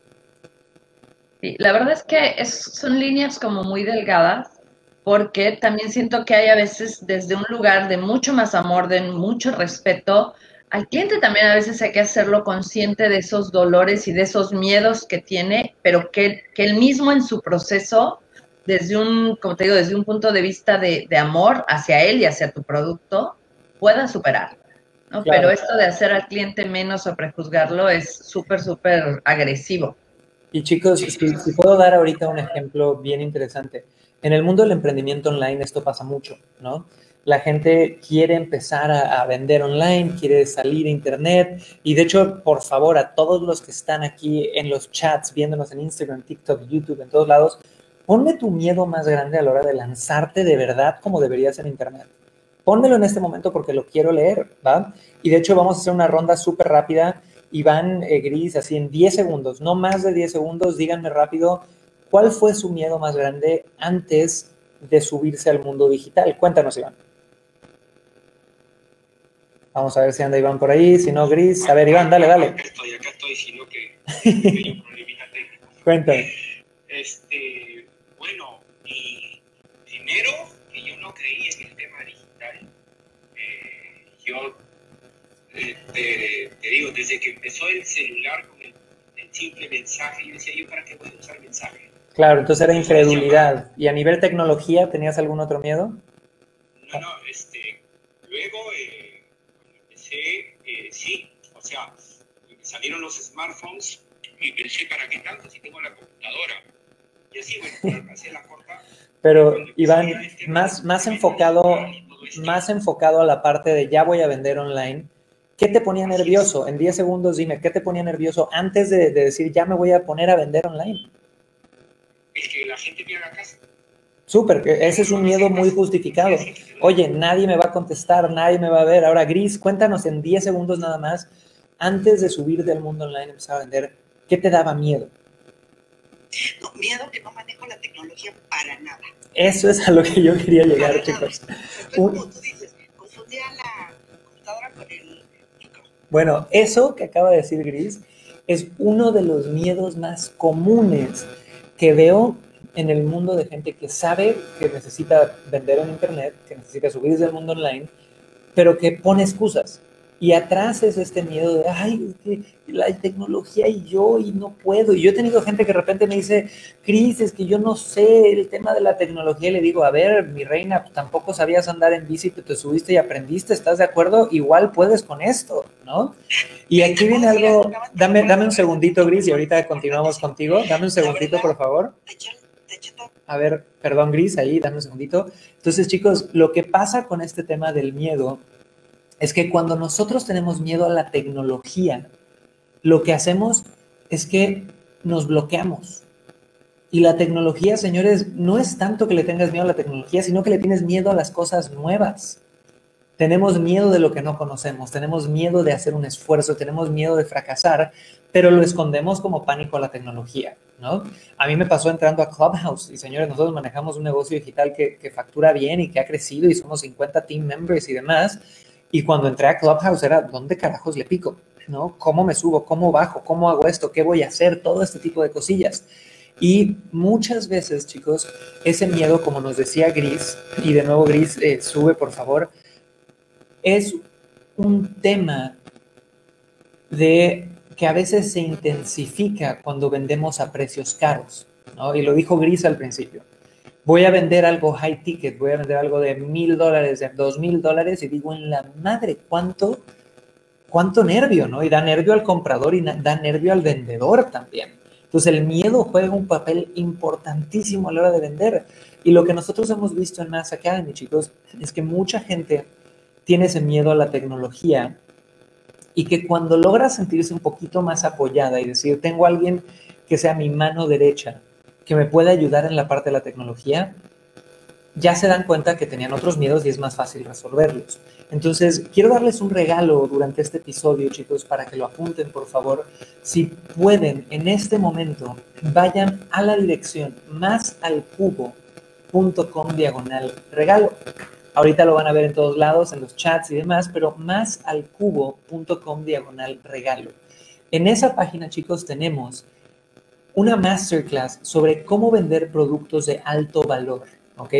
la verdad es que son líneas como muy delgadas, porque también siento que hay a veces desde un lugar de mucho más amor, de mucho respeto, al cliente también a veces hay que hacerlo consciente de esos dolores y de esos miedos que tiene, pero que, que él mismo en su proceso, desde un, como te digo, desde un punto de vista de, amor hacia él y hacia tu producto, pueda superar. Pero esto de hacer al cliente menos o prejuzgarlo es súper, súper agresivo. Y chicos, si, puedo dar ahorita un ejemplo bien interesante. En el mundo del emprendimiento online esto pasa mucho, ¿no? La gente quiere empezar a, vender online, quiere salir a internet y de hecho, por favor, a todos los que están aquí en los chats, viéndonos en Instagram, TikTok, YouTube, en todos lados, ponme tu miedo más grande a la hora de lanzarte de verdad como deberías en internet. Pónmelo en este momento porque lo quiero leer, ¿va? Y de hecho vamos a hacer una ronda súper rápida Iván eh, Gris, así en 10 segundos, no más de 10 segundos, díganme rápido, ¿cuál fue su miedo más grande antes de subirse al mundo digital? Cuéntanos, Iván. Vamos a ver si anda Iván por ahí, si no, Gris. A ver, Iván, dale, dale. Acá estoy, acá estoy, sino que un problemita técnico. Cuéntame. Este, bueno, y primero que yo no creía en el tema digital. Eh, yo te, digo, desde que empezó el celular con el, simple mensaje, yo decía, ¿yo para qué voy a usar mensaje? Claro, entonces era incredulidad. ¿Y a nivel tecnología tenías algún otro miedo? No, no, este, luego eh, sí, o sea, salieron los smartphones y pensé, ¿para qué tanto si tengo la computadora? Y así, bueno, hacer la corta. Pero, Iván, este más, más enfocado, más enfocado a la parte de ya voy a vender online, ¿Qué te ponía nervioso? En 10 segundos dime, ¿qué te ponía nervioso antes de, decir ya me voy a poner a vender online? El que la gente me haga caso. Súper, ese es un miedo muy justificado. Oye, nadie me va a contestar, nadie me va a ver. Ahora, Gris, cuéntanos en 10 segundos nada más, antes de subir del mundo online y empezar a vender, ¿qué te daba miedo? No, miedo que no manejo la tecnología para nada. Eso es a lo que yo quería llegar, chicos. como tú dices, confundía la computadora con el bueno, eso que acaba de decir Gris es uno de los miedos más comunes que veo en el mundo de gente que sabe que necesita vender en Internet, que necesita subirse al mundo online, pero que pone excusas. Y atrás es este miedo de, ay, la tecnología y yo y no puedo. Y yo he tenido gente que de repente me dice, Cris, es que yo no sé el tema de la tecnología. Y le digo, a ver, mi reina, tampoco sabías andar en bici, pero te subiste y aprendiste, ¿estás de acuerdo? Igual puedes con esto, ¿no? Y aquí viene algo, dame, dame un segundito, Gris, y ahorita continuamos contigo. Dame un segundito, por favor. A ver, perdón, Gris, ahí, dame un segundito. Entonces, chicos, lo que pasa con este tema del miedo es que cuando nosotros tenemos miedo a la tecnología, lo que hacemos es que nos bloqueamos. Y la tecnología, señores, no es tanto que le tengas miedo a la tecnología, sino que le tienes miedo a las cosas nuevas. Tenemos miedo de lo que no conocemos, tenemos miedo de hacer un esfuerzo, tenemos miedo de fracasar, pero lo escondemos como pánico a la tecnología, ¿no? A mí me pasó entrando a Clubhouse y señores, nosotros manejamos un negocio digital que, que factura bien y que ha crecido y somos 50 team members y demás, y cuando entré a Clubhouse era, ¿dónde carajos le pico? ¿No? ¿Cómo me subo? ¿Cómo bajo? ¿Cómo hago esto? ¿Qué voy a hacer? Todo este tipo de cosillas. Y muchas veces, chicos, ese miedo, como nos decía Gris, y de nuevo Gris, eh, sube por favor, es un tema de que a veces se intensifica cuando vendemos a precios caros, ¿no? Y lo dijo Gris al principio. Voy a vender algo high ticket, voy a vender algo de mil dólares, de dos mil dólares, y digo, en la madre, ¿cuánto, cuánto nervio, ¿no? Y da nervio al comprador y da nervio al vendedor también. Entonces el miedo juega un papel importantísimo a la hora de vender. Y lo que nosotros hemos visto en Mass Academy, chicos, es que mucha gente tiene ese miedo a la tecnología y que cuando logra sentirse un poquito más apoyada y decir, tengo a alguien que sea mi mano derecha, que me pueda ayudar en la parte de la tecnología, ya se dan cuenta que tenían otros miedos y es más fácil resolverlos. Entonces, quiero darles un regalo durante este episodio, chicos, para que lo apunten, por favor. Si pueden, en este momento, vayan a la dirección másalcubo.com diagonal regalo. Ahorita lo van a ver en todos lados, en los chats y demás, pero másalcubo.com diagonal regalo. En esa página, chicos, tenemos una masterclass sobre cómo vender productos de alto valor, ¿ok?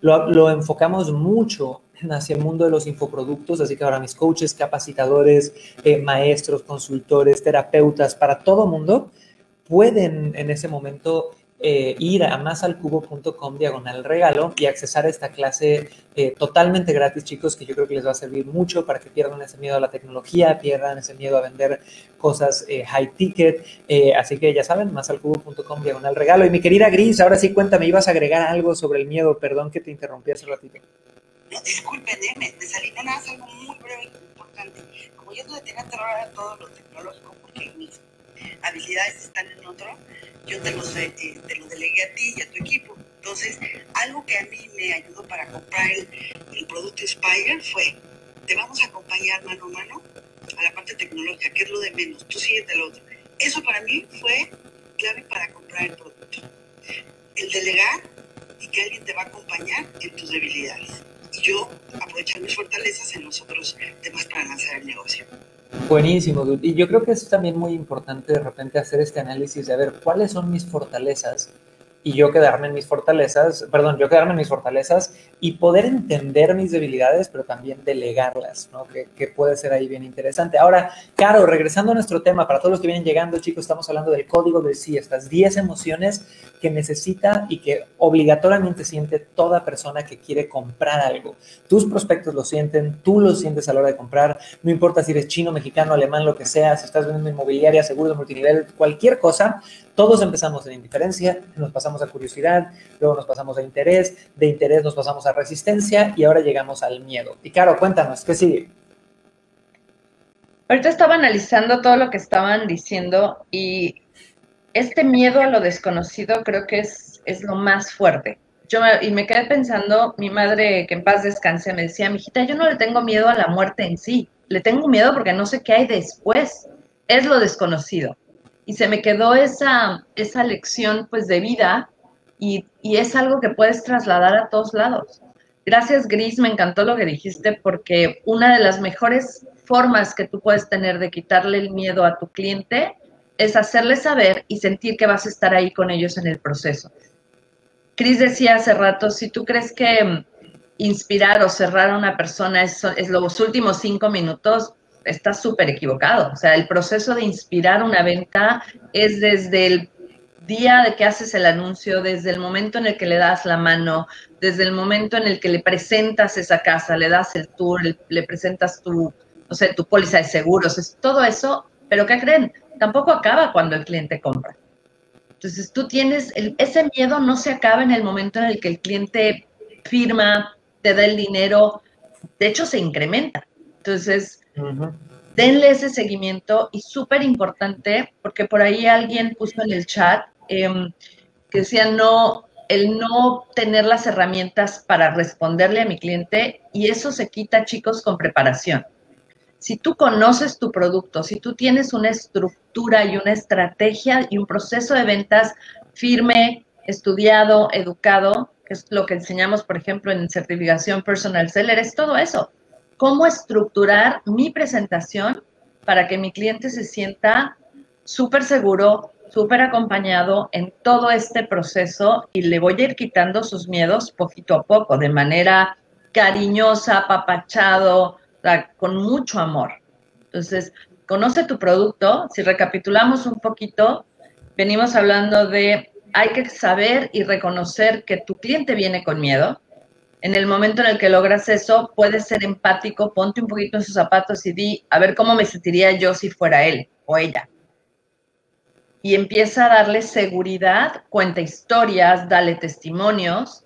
Lo, enfocamos mucho hacia el mundo de los infoproductos, así que ahora mis coaches, capacitadores, eh, maestros, consultores, terapeutas, para todo mundo, pueden en ese momento eh, ir a masalcubo.com diagonal regalo y accesar a esta clase eh, totalmente gratis, chicos, que yo creo que les va a servir mucho para que pierdan ese miedo a la tecnología, pierdan ese miedo a vender cosas eh, high ticket. así que ya saben, masalcubo.com diagonal regalo. Y mi querida Gris, ahora sí cuéntame, ibas a agregar algo sobre el miedo. Perdón que te interrumpí hace ratito. No, disculpen, me, me salí no nada, algo muy breve y importante. Como yo no tenía terror a todo lo tecnológico, porque mis habilidades están en otro, yo te, eh, te lo delegué a ti y a tu equipo. Entonces, algo que a mí me ayudó para comprar el, producto Spire fue, te vamos a acompañar mano a mano a la parte tecnológica, que es lo de menos, tú sigues del otro. Eso para mí fue clave para comprar el producto. El delegar y que alguien te va a acompañar en tus debilidades. Y yo aprovechar mis fortalezas en los otros temas para lanzar el negocio. Buenísimo, Y yo creo que es también muy importante de repente hacer este análisis de ver cuáles son mis fortalezas y yo quedarme en mis fortalezas, perdón, yo quedarme en mis fortalezas y poder entender mis debilidades, pero también delegarlas, ¿no? Que, que, puede ser ahí bien interesante. Ahora, Caro, regresando a nuestro tema, para todos los que vienen llegando, chicos, estamos hablando del código de sí, estas 10 emociones que necesita y que obligatoriamente siente toda persona que quiere comprar algo. Tus prospectos lo sienten, tú lo sientes a la hora de comprar, no importa si eres chino, mexicano, alemán, lo que sea, si estás vendiendo inmobiliaria, seguro de multinivel, cualquier cosa, todos empezamos en indiferencia, nos pasamos a curiosidad, luego nos pasamos a interés, de interés nos pasamos a resistencia y ahora llegamos al miedo. Y Caro, cuéntanos, ¿qué sigue? Ahorita estaba analizando todo lo que estaban diciendo y este miedo a lo desconocido creo que es, es lo más fuerte. Yo y me quedé pensando, mi madre, que en paz descanse, me decía, mijita, yo no le tengo miedo a la muerte en sí, le tengo miedo porque no sé qué hay después, es lo desconocido y se me quedó esa, esa lección pues de vida y, y, es algo que puedes trasladar a todos lados. Gracias, Gris, me encantó lo que dijiste porque una de las mejores formas que tú puedes tener de quitarle el miedo a tu cliente es hacerle saber y sentir que vas a estar ahí con ellos en el proceso. Cris decía hace rato, si tú crees que inspirar o cerrar a una persona es los últimos cinco minutos, está súper equivocado. O sea, el proceso de inspirar una venta es desde el día de que haces el anuncio, desde el momento en el que le das la mano, desde el momento en el que le presentas esa casa, le das el tour, le, presentas tu, no sé, tu póliza de seguros, es todo eso, pero ¿qué creen? Tampoco acaba cuando el cliente compra. Entonces tú tienes, ese miedo no se acaba en el momento en el que el cliente firma, te da el dinero, de hecho se incrementa. Entonces, Denle ese seguimiento y súper importante, porque por ahí alguien puso en el chat em, que decía no, el no tener las herramientas para responderle a mi cliente y eso se quita, chicos, con preparación. Si tú conoces tu producto, si tú tienes una estructura y una estrategia y un proceso de ventas firme, estudiado, educado, que es lo que enseñamos, por ejemplo, en certificación personal seller, es todo eso cómo estructurar mi presentación para que mi cliente se sienta súper seguro, súper acompañado en todo este proceso y le voy a ir quitando sus miedos poquito a poco, de manera cariñosa, apapachado, con mucho amor. Entonces, conoce tu producto. Si recapitulamos un poquito, venimos hablando de hay que saber y reconocer que tu cliente viene con miedo. En el momento en el que logras eso, puedes ser empático, ponte un poquito en sus zapatos y di, a ver cómo me sentiría yo si fuera él o ella. Y empieza a darle seguridad, cuenta historias, dale testimonios.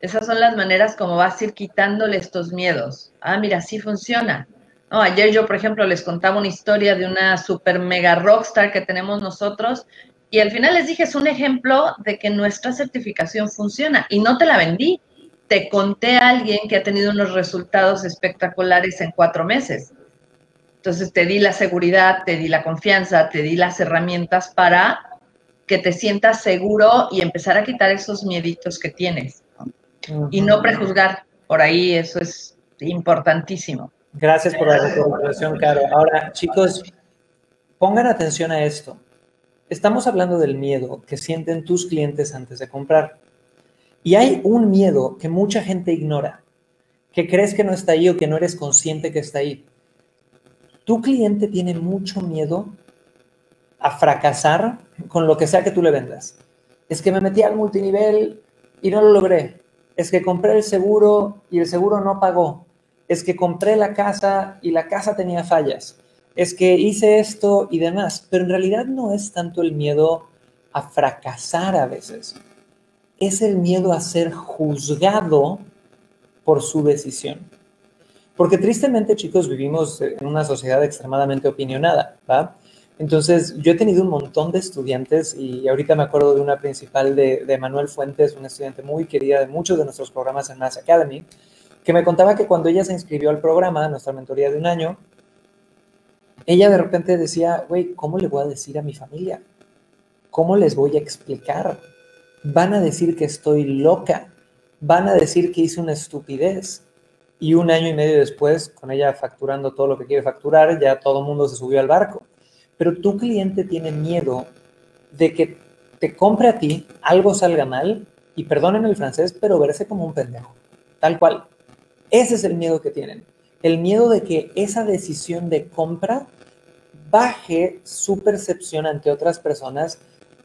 Esas son las maneras como vas a ir quitándole estos miedos. Ah, mira, sí funciona. Ayer yo, por ejemplo, les contaba una historia de una super mega rockstar que tenemos nosotros y al final les dije, es un ejemplo de que nuestra certificación funciona y no te la vendí. Te conté a alguien que ha tenido unos resultados espectaculares en cuatro meses. Entonces te di la seguridad, te di la confianza, te di las herramientas para que te sientas seguro y empezar a quitar esos mieditos que tienes. Y no prejuzgar. Por ahí eso es importantísimo. Gracias por la recomendación, Caro. Ahora, chicos, pongan atención a esto. Estamos hablando del miedo que sienten tus clientes antes de comprar. Y hay un miedo que mucha gente ignora, que crees que no está ahí o que no eres consciente que está ahí. Tu cliente tiene mucho miedo a fracasar con lo que sea que tú le vendas. Es que me metí al multinivel y no lo logré. Es que compré el seguro y el seguro no pagó es que compré la casa y la casa tenía fallas, es que hice esto y demás, pero en realidad no es tanto el miedo a fracasar a veces, es el miedo a ser juzgado por su decisión. Porque tristemente, chicos, vivimos en una sociedad extremadamente opinionada, ¿va? Entonces, yo he tenido un montón de estudiantes y ahorita me acuerdo de una principal de, Manuel Fuentes, una estudiante muy querida de muchos de nuestros programas en Mass Academy, que me contaba que cuando ella se inscribió al programa, nuestra mentoría de un año, ella de repente decía, güey, ¿cómo le voy a decir a mi familia? ¿Cómo les voy a explicar? Van a decir que estoy loca, van a decir que hice una estupidez. Y un año y medio después, con ella facturando todo lo que quiere facturar, ya todo el mundo se subió al barco. Pero tu cliente tiene miedo de que te compre a ti, algo salga mal, y perdonen el francés, pero verse como un pendejo, tal cual. Ese es el miedo que tienen. El miedo de que esa decisión de compra baje su percepción ante otras personas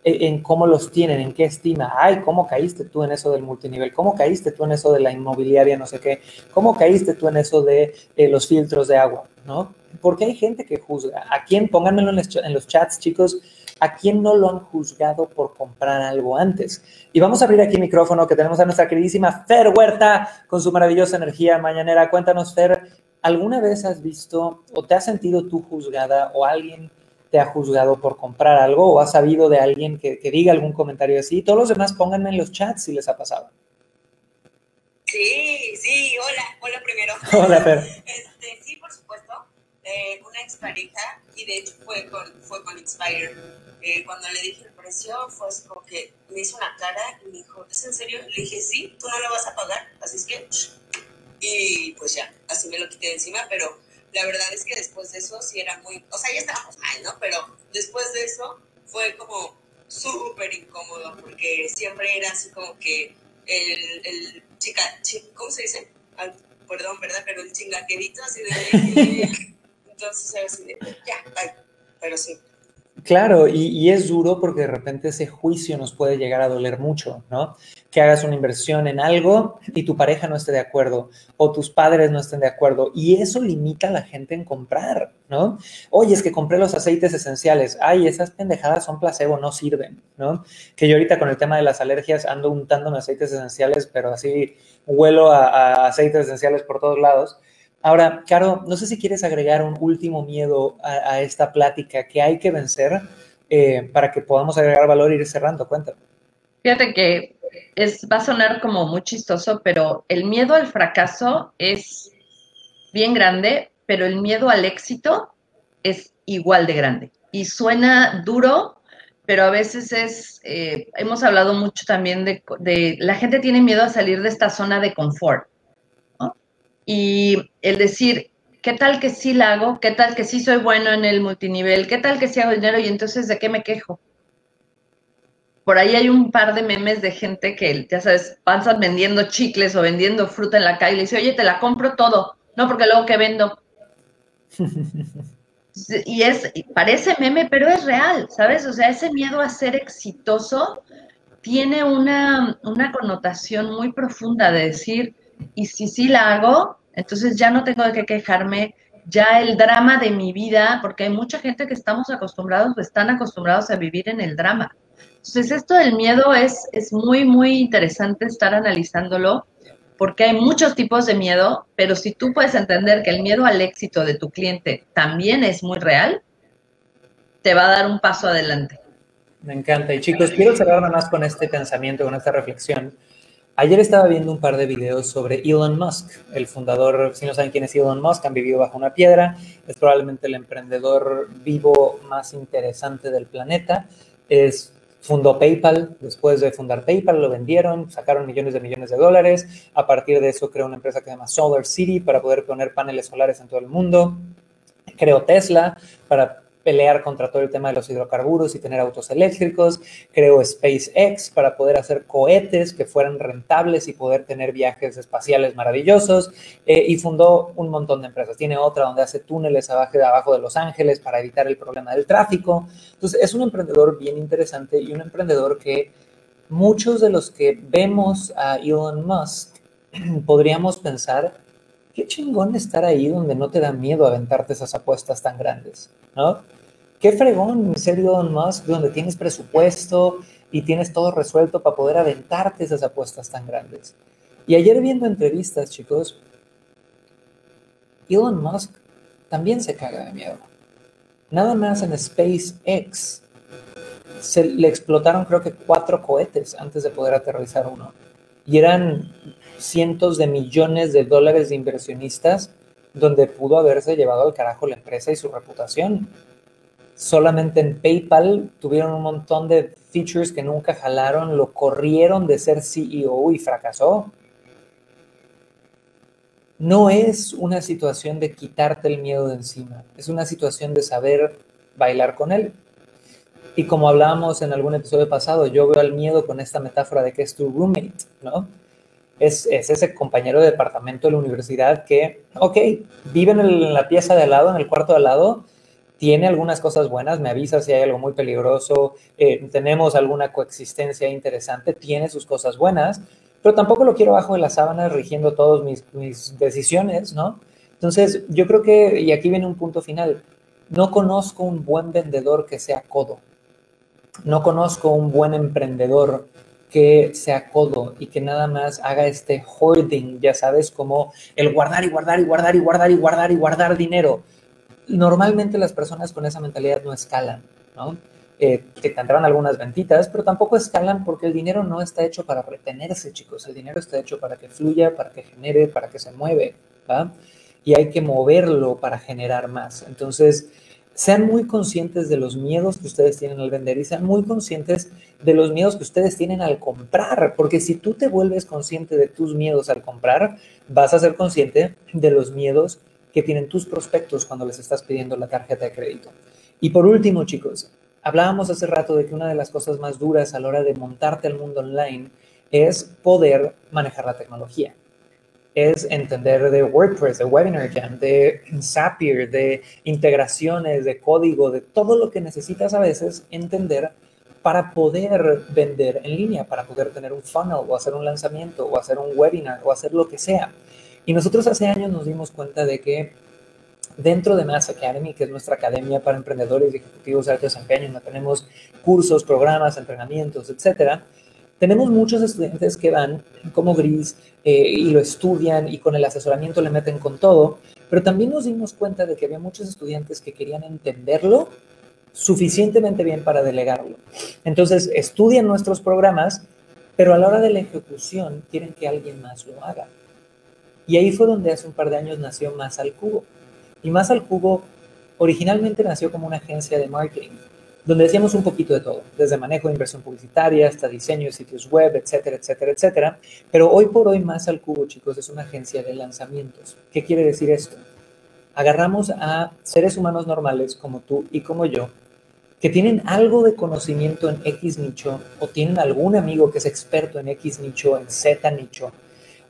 en cómo los tienen, en qué estima. Ay, ¿cómo caíste tú en eso del multinivel? ¿Cómo caíste tú en eso de la inmobiliaria, no sé qué? ¿Cómo caíste tú en eso de los filtros de agua? ¿No? Porque hay gente que juzga. ¿A quién? Pónganmelo en los chats, chicos. ¿A quién no lo han juzgado por comprar algo antes? Y vamos a abrir aquí el micrófono que tenemos a nuestra queridísima Fer Huerta con su maravillosa energía mañanera. Cuéntanos, Fer, ¿alguna vez has visto o te has sentido tú juzgada o alguien te ha juzgado por comprar algo o has sabido de alguien que, diga algún comentario así? Todos los demás pónganme en los chats si les ha pasado. Sí, sí, hola, hola primero. Hola, Fer. Este, sí, por supuesto, eh, una expareja y de hecho fue con, fue con Inspire eh, cuando le dije el precio, fue así como que me hizo una cara y me dijo, ¿es en serio? Le dije, sí, tú no lo vas a pagar, así es que... Y pues ya, así me lo quité de encima, pero la verdad es que después de eso sí era muy... O sea, ya estábamos mal, ¿no? Pero después de eso fue como súper incómodo porque siempre era así como que el, el chica, ¿cómo se dice? perdón, ¿verdad? Pero el chingaquerito así de... entonces era así de, ya, bye. Pero sí, Claro, y, es duro porque de repente ese juicio nos puede llegar a doler mucho, ¿no? Que hagas una inversión en algo y tu pareja no esté de acuerdo o tus padres no estén de acuerdo y eso limita a la gente en comprar, ¿no? Oye, es que compré los aceites esenciales, ay, esas pendejadas son placebo, no sirven, ¿no? Que yo ahorita con el tema de las alergias ando untándome aceites esenciales, pero así huelo a, aceites esenciales por todos lados Ahora, Caro, no sé si quieres agregar un último miedo a, esta plática que hay que vencer eh, para que podamos agregar valor e ir cerrando. Cuéntame. Fíjate que es, va a sonar como muy chistoso, pero el miedo al fracaso es bien grande, pero el miedo al éxito es igual de grande. Y suena duro, pero a veces es, eh, hemos hablado mucho también de, de, la gente tiene miedo a salir de esta zona de confort. Y el decir, ¿qué tal que sí la hago? ¿Qué tal que sí soy bueno en el multinivel? ¿Qué tal que sí hago dinero? Y entonces, ¿de qué me quejo? Por ahí hay un par de memes de gente que, ya sabes, pasan vendiendo chicles o vendiendo fruta en la calle y le dice, oye, te la compro todo. No, porque luego que vendo. y es, parece meme, pero es real, ¿sabes? O sea, ese miedo a ser exitoso tiene una, una connotación muy profunda de decir, y si sí la hago, entonces ya no tengo de qué quejarme, ya el drama de mi vida, porque hay mucha gente que estamos acostumbrados, están acostumbrados a vivir en el drama. Entonces, esto del miedo es, es muy, muy interesante estar analizándolo, porque hay muchos tipos de miedo, pero si tú puedes entender que el miedo al éxito de tu cliente también es muy real, te va a dar un paso adelante. Me encanta. Y chicos, quiero cerrar nada más con este pensamiento, con esta reflexión. Ayer estaba viendo un par de videos sobre Elon Musk, el fundador, si no saben quién es Elon Musk, han vivido bajo una piedra, es probablemente el emprendedor vivo más interesante del planeta, es fundó PayPal, después de fundar PayPal lo vendieron, sacaron millones de millones de dólares, a partir de eso creó una empresa que se llama Solar City para poder poner paneles solares en todo el mundo, creó Tesla para pelear contra todo el tema de los hidrocarburos y tener autos eléctricos, creó SpaceX para poder hacer cohetes que fueran rentables y poder tener viajes espaciales maravillosos eh, y fundó un montón de empresas. Tiene otra donde hace túneles abajo de, abajo de Los Ángeles para evitar el problema del tráfico. Entonces es un emprendedor bien interesante y un emprendedor que muchos de los que vemos a Elon Musk podríamos pensar qué chingón estar ahí donde no te da miedo aventarte esas apuestas tan grandes, ¿no? Qué fregón ser Elon Musk, donde tienes presupuesto y tienes todo resuelto para poder aventarte esas apuestas tan grandes. Y ayer viendo entrevistas, chicos, Elon Musk también se caga de miedo. Nada más en SpaceX se le explotaron creo que cuatro cohetes antes de poder aterrizar uno. Y eran cientos de millones de dólares de inversionistas donde pudo haberse llevado al carajo la empresa y su reputación. Solamente en PayPal tuvieron un montón de features que nunca jalaron, lo corrieron de ser CEO y fracasó. No es una situación de quitarte el miedo de encima, es una situación de saber bailar con él. Y como hablábamos en algún episodio pasado, yo veo al miedo con esta metáfora de que es tu roommate, ¿no? es, ese compañero de departamento de la universidad que, ok, vive en, la pieza de al lado, en el cuarto de al lado, tiene algunas cosas buenas, me avisa si hay algo muy peligroso, eh, tenemos alguna coexistencia interesante, tiene sus cosas buenas, pero tampoco lo quiero bajo de la sábana rigiendo todas mis, mis decisiones, ¿no? Entonces, yo creo que, y aquí viene un punto final, no conozco un buen vendedor que sea codo, no conozco un buen emprendedor que sea codo y que nada más haga este hoarding, ya sabes, como el guardar y guardar y guardar y guardar y guardar y guardar dinero. Normalmente las personas con esa mentalidad no escalan, ¿no? Eh, que tendrán algunas ventitas, pero tampoco escalan porque el dinero no está hecho para retenerse, chicos. El dinero está hecho para que fluya, para que genere, para que se mueve, ¿va? Y hay que moverlo para generar más. Entonces, sean muy conscientes de los miedos que ustedes tienen al vender y sean muy conscientes de los miedos que ustedes tienen al comprar, porque si tú te vuelves consciente de tus miedos al comprar, vas a ser consciente de los miedos que tienen tus prospectos cuando les estás pidiendo la tarjeta de crédito. Y por último, chicos, hablábamos hace rato de que una de las cosas más duras a la hora de montarte al mundo online es poder manejar la tecnología es entender de WordPress, de Webinar Jam, de Zapier, de integraciones, de código, de todo lo que necesitas a veces entender para poder vender en línea, para poder tener un funnel o hacer un lanzamiento o hacer un webinar o hacer lo que sea. Y nosotros hace años nos dimos cuenta de que dentro de Mass Academy, que es nuestra academia para emprendedores y ejecutivos de alto desempeño, donde tenemos cursos, programas, entrenamientos, etcétera, tenemos muchos estudiantes que van como gris eh, y lo estudian y con el asesoramiento le meten con todo, pero también nos dimos cuenta de que había muchos estudiantes que querían entenderlo suficientemente bien para delegarlo. Entonces, estudian nuestros programas, pero a la hora de la ejecución quieren que alguien más lo haga. Y ahí fue donde hace un par de años nació Más al Cubo. Y Más al Cubo originalmente nació como una agencia de marketing donde decíamos un poquito de todo, desde manejo de inversión publicitaria hasta diseño de sitios web, etcétera, etcétera, etcétera. Pero hoy por hoy más al cubo, chicos, es una agencia de lanzamientos. ¿Qué quiere decir esto? Agarramos a seres humanos normales como tú y como yo, que tienen algo de conocimiento en X nicho o tienen algún amigo que es experto en X nicho, en Z nicho,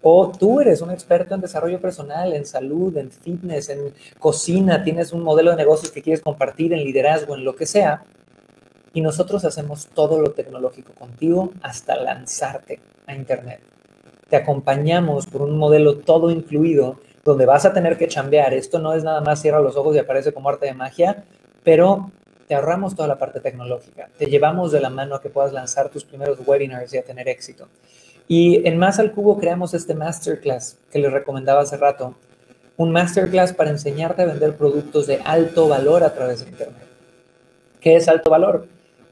O tú eres un experto en desarrollo personal, en salud, en fitness, en cocina, tienes un modelo de negocios que quieres compartir, en liderazgo, en lo que sea. Y nosotros hacemos todo lo tecnológico contigo hasta lanzarte a Internet. Te acompañamos por un modelo todo incluido donde vas a tener que chambear. Esto no es nada más cierra los ojos y aparece como arte de magia, pero te ahorramos toda la parte tecnológica. Te llevamos de la mano a que puedas lanzar tus primeros webinars y a tener éxito. Y en Más al Cubo creamos este masterclass que les recomendaba hace rato. Un masterclass para enseñarte a vender productos de alto valor a través de Internet. ¿Qué es alto valor?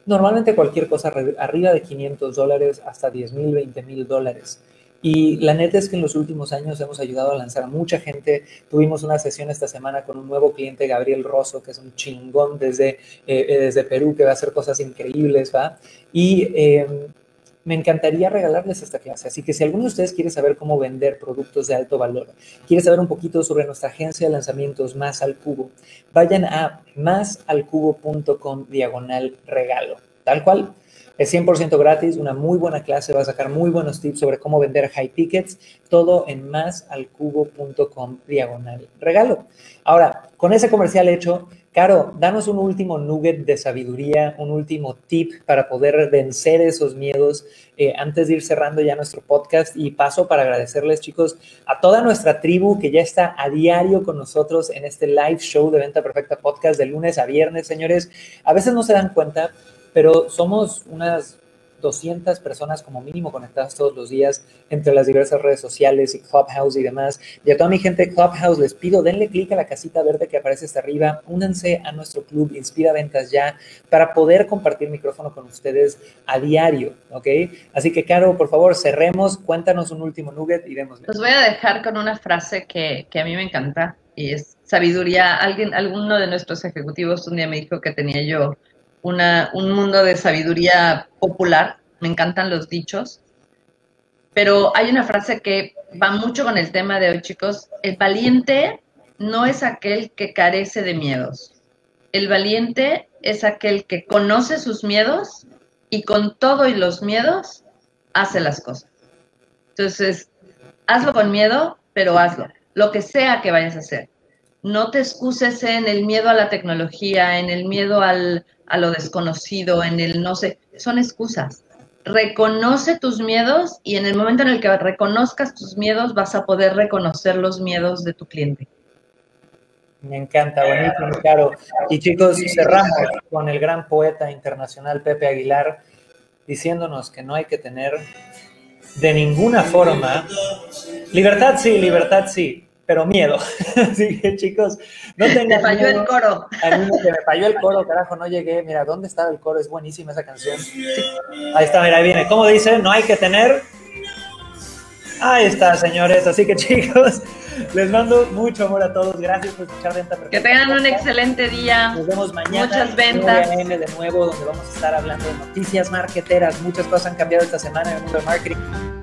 Normalmente cualquier cosa arriba de 500 dólares hasta 10 mil, 20 mil dólares. Y la neta es que en los últimos años hemos ayudado a lanzar a mucha gente. Tuvimos una sesión esta semana con un nuevo cliente, Gabriel Rosso, que es un chingón desde, eh, eh, desde Perú, que va a hacer cosas increíbles, ¿va? Y em, me encantaría regalarles esta clase. Así que si alguno de ustedes quiere saber cómo vender productos de alto valor, quiere saber un poquito sobre nuestra agencia de lanzamientos Más al Cubo, vayan a másalcubo.com diagonal regalo. Tal cual. Es 100% gratis, una muy buena clase, va a sacar muy buenos tips sobre cómo vender high tickets, todo en másalcubo.com diagonal regalo. Ahora, con ese comercial hecho, Caro, danos un último nugget de sabiduría, un último tip para poder vencer esos miedos eh, antes de ir cerrando ya nuestro podcast. Y paso para agradecerles, chicos, a toda nuestra tribu que ya está a diario con nosotros en este live show de Venta Perfecta Podcast de lunes a viernes, señores. A veces no se dan cuenta, pero somos unas 200 personas como mínimo conectadas todos los días entre las diversas redes sociales y Clubhouse y demás. Y a toda mi gente Clubhouse les pido, denle clic a la casita verde que aparece hasta arriba, únanse a nuestro club Inspira Ventas Ya para poder compartir micrófono con ustedes a diario, ¿ok? Así que, Caro, por favor, cerremos, cuéntanos un último nugget y démosle. Los voy a dejar con una frase que, que a mí me encanta y es sabiduría. Alguien, alguno de nuestros ejecutivos un día me dijo que tenía yo un mundo de sabiduría popular, me encantan los dichos, pero hay una frase que va mucho con el tema de hoy, chicos. El valiente no es aquel que carece de miedos. El valiente es aquel que conoce sus miedos y con todo y los miedos hace las cosas. Entonces, hazlo con miedo, pero hazlo, lo que sea que vayas a hacer. No te excuses en el miedo a la tecnología, en el miedo al, a lo desconocido, en el no sé, son excusas. Reconoce tus miedos y en el momento en el que reconozcas tus miedos vas a poder reconocer los miedos de tu cliente. Me encanta, buenísimo, claro. Y chicos, cerramos con el gran poeta internacional Pepe Aguilar diciéndonos que no hay que tener de ninguna forma libertad sí, libertad sí, pero miedo. Así que chicos, no tengan Me falló el coro. A mí me falló el coro, carajo, no llegué. Mira, ¿dónde estaba el coro? Es buenísima esa canción. Ahí está, mira, ahí viene. ¿Cómo dice? No hay que tener. Ahí está, señores. Así que chicos, les mando mucho amor a todos. Gracias por escuchar Venta Perfecta. Que tengan un excelente día. Nos vemos mañana. Muchas ventas. de nuevo, donde vamos a estar hablando de noticias marketeras. Muchas cosas han cambiado esta semana en el mundo del marketing.